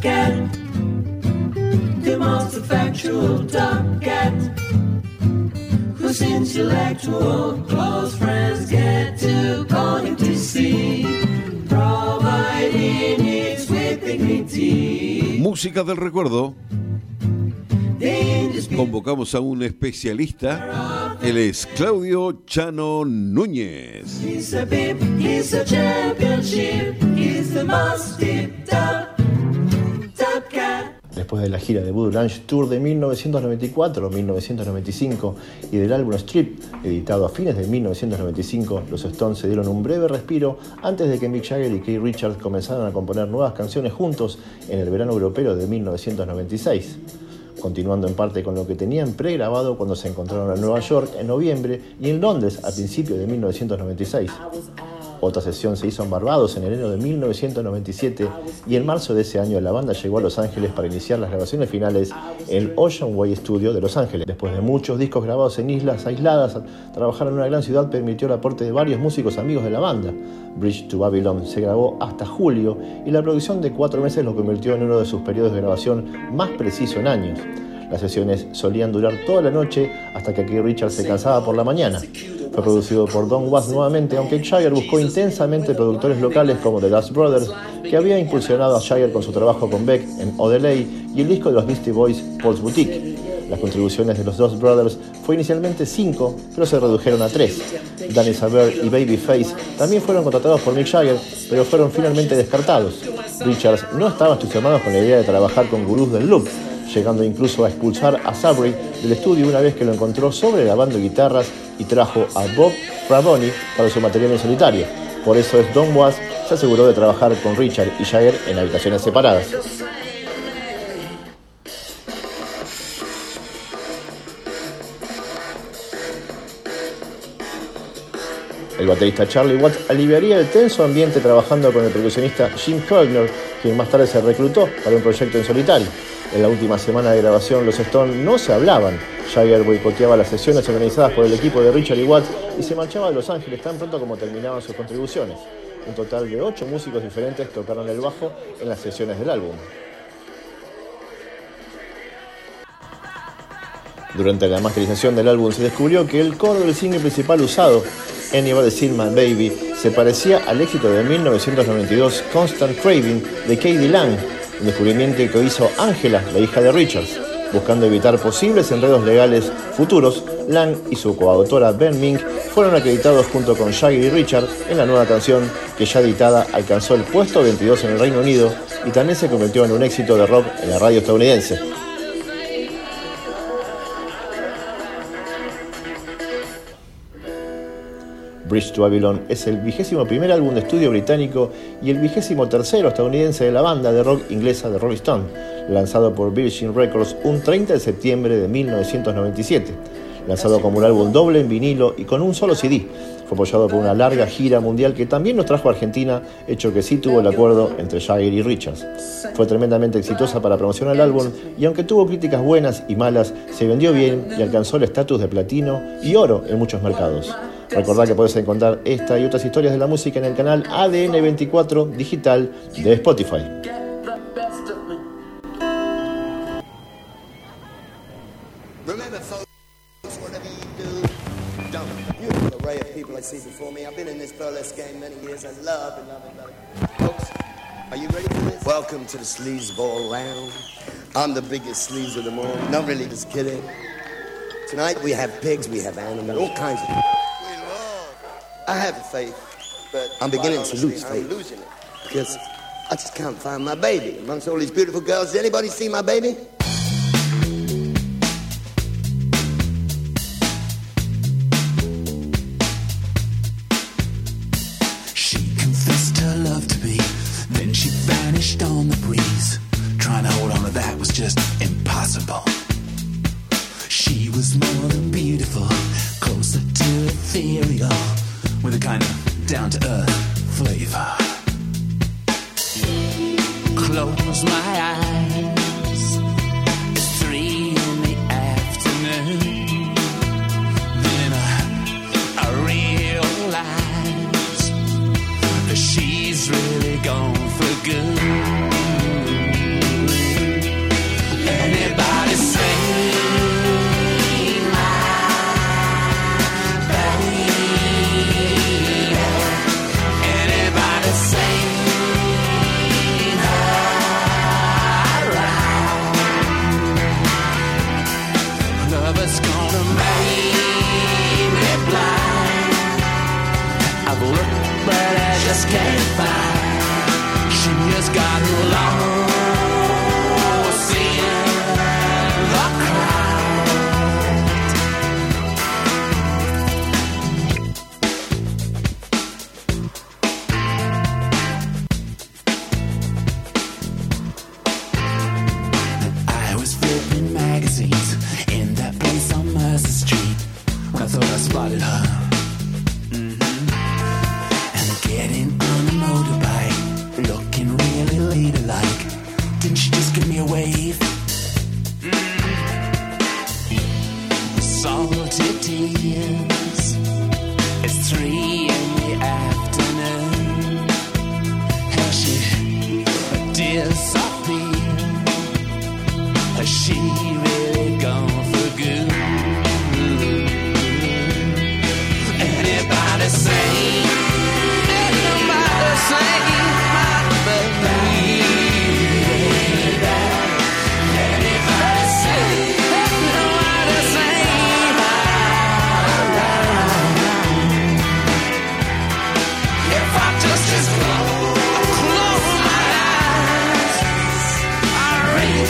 cat, the most effectual top cat, whose intellectual close friends get to call him to see, providing it's with dignity. Música del recuerdo. Convocamos a un especialista. Él es Claudio Chano Núñez. Después de la gira de Voodoo Lounge Tour de 1994-1995 y del álbum Strip, editado a fines de 1995, los Stones se dieron un breve respiro antes de que Mick Jagger y Keith Richards comenzaran a componer nuevas canciones juntos en el verano europeo de 1996 continuando en parte con lo que tenían pregrabado cuando se encontraron en Nueva York en noviembre y en Londres a principios de 1996. Otra sesión se hizo en Barbados en enero de 1997 y en marzo de ese año la banda llegó a Los Ángeles para iniciar las grabaciones finales en el Ocean Way Studio de Los Ángeles. Después de muchos discos grabados en islas aisladas, trabajar en una gran ciudad permitió el aporte de varios músicos amigos de la banda. Bridge to Babylon se grabó hasta julio y la producción de cuatro meses lo convirtió en uno de sus periodos de grabación más preciso en años. Las sesiones solían durar toda la noche hasta que Keith Richards se cansaba por la mañana. Producido por Don Was nuevamente, aunque Jagger buscó intensamente productores locales como The Dust Brothers, que había impulsionado a Jagger con su trabajo con Beck en Odelay y el disco de los Beastie Boys, Paul's Boutique. Las contribuciones de los Dust Brothers fue inicialmente cinco, pero se redujeron a tres. Danny Saber y Babyface también fueron contratados por Mick Jagger, pero fueron finalmente descartados. Richards no estaba entusiasmado con la idea de trabajar con gurús del loop, llegando incluso a expulsar a Sabri del estudio una vez que lo encontró sobre grabando guitarras y trajo a Bob Fraboni para su material en solitario. Por eso es Don Was se aseguró de trabajar con Richard y Jagger en habitaciones separadas. El baterista Charlie Watts aliviaría el tenso ambiente trabajando con el percusionista Jim Kollner, quien más tarde se reclutó para un proyecto en solitario. En la última semana de grabación, los Stones no se hablaban. Jagger boicoteaba las sesiones organizadas por el equipo de Richard y Watts y se marchaba a Los Ángeles tan pronto como terminaban sus contribuciones. Un total de ocho músicos diferentes tocaron el bajo en las sesiones del álbum. Durante la masterización del álbum se descubrió que el coro del single principal usado, Anybody's My Baby, se parecía al éxito de 1992 Constant Craving de Katie Lang, un descubrimiento que hizo Angela, la hija de Richards. Buscando evitar posibles enredos legales futuros, Lang y su coautora Ben Mink fueron acreditados junto con Shaggy y Richard en la nueva canción que ya editada alcanzó el puesto 22 en el Reino Unido y también se convirtió en un éxito de rock en la radio estadounidense. Bridge to Babylon es el vigésimo primer álbum de estudio británico y el vigésimo tercero estadounidense de la banda de rock inglesa de Rolling Stone, lanzado por Virgin Records un 30 de septiembre de 1997. Lanzado como un álbum doble en vinilo y con un solo CD, fue apoyado por una larga gira mundial que también nos trajo a Argentina, hecho que sí tuvo el acuerdo entre Jagger y Richards. Fue tremendamente exitosa para promocionar el álbum y aunque tuvo críticas buenas y malas, se vendió bien y alcanzó el estatus de platino y oro en muchos mercados. Recordá que puedes encontrar esta y otras historias de la música en el canal ADN24 Digital de Spotify. Welcome to the sleazeball lounge. I'm the biggest sleaze of them all. Not really, just kidding. Tonight we have pigs, we have animals, all kinds of. I have a faith, but I'm beginning to lose faith. I'm losing it because I just can't find my baby amongst all these beautiful girls. Did anybody see my baby? She confessed her love to me, then she vanished on the breeze. Trying to hold on to that was just impossible. She was more than beautiful, closer to ethereal, with a kind of down to earth flavor. Close my eyes, just can't find. She just got along.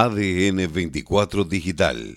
ADN 24 Digital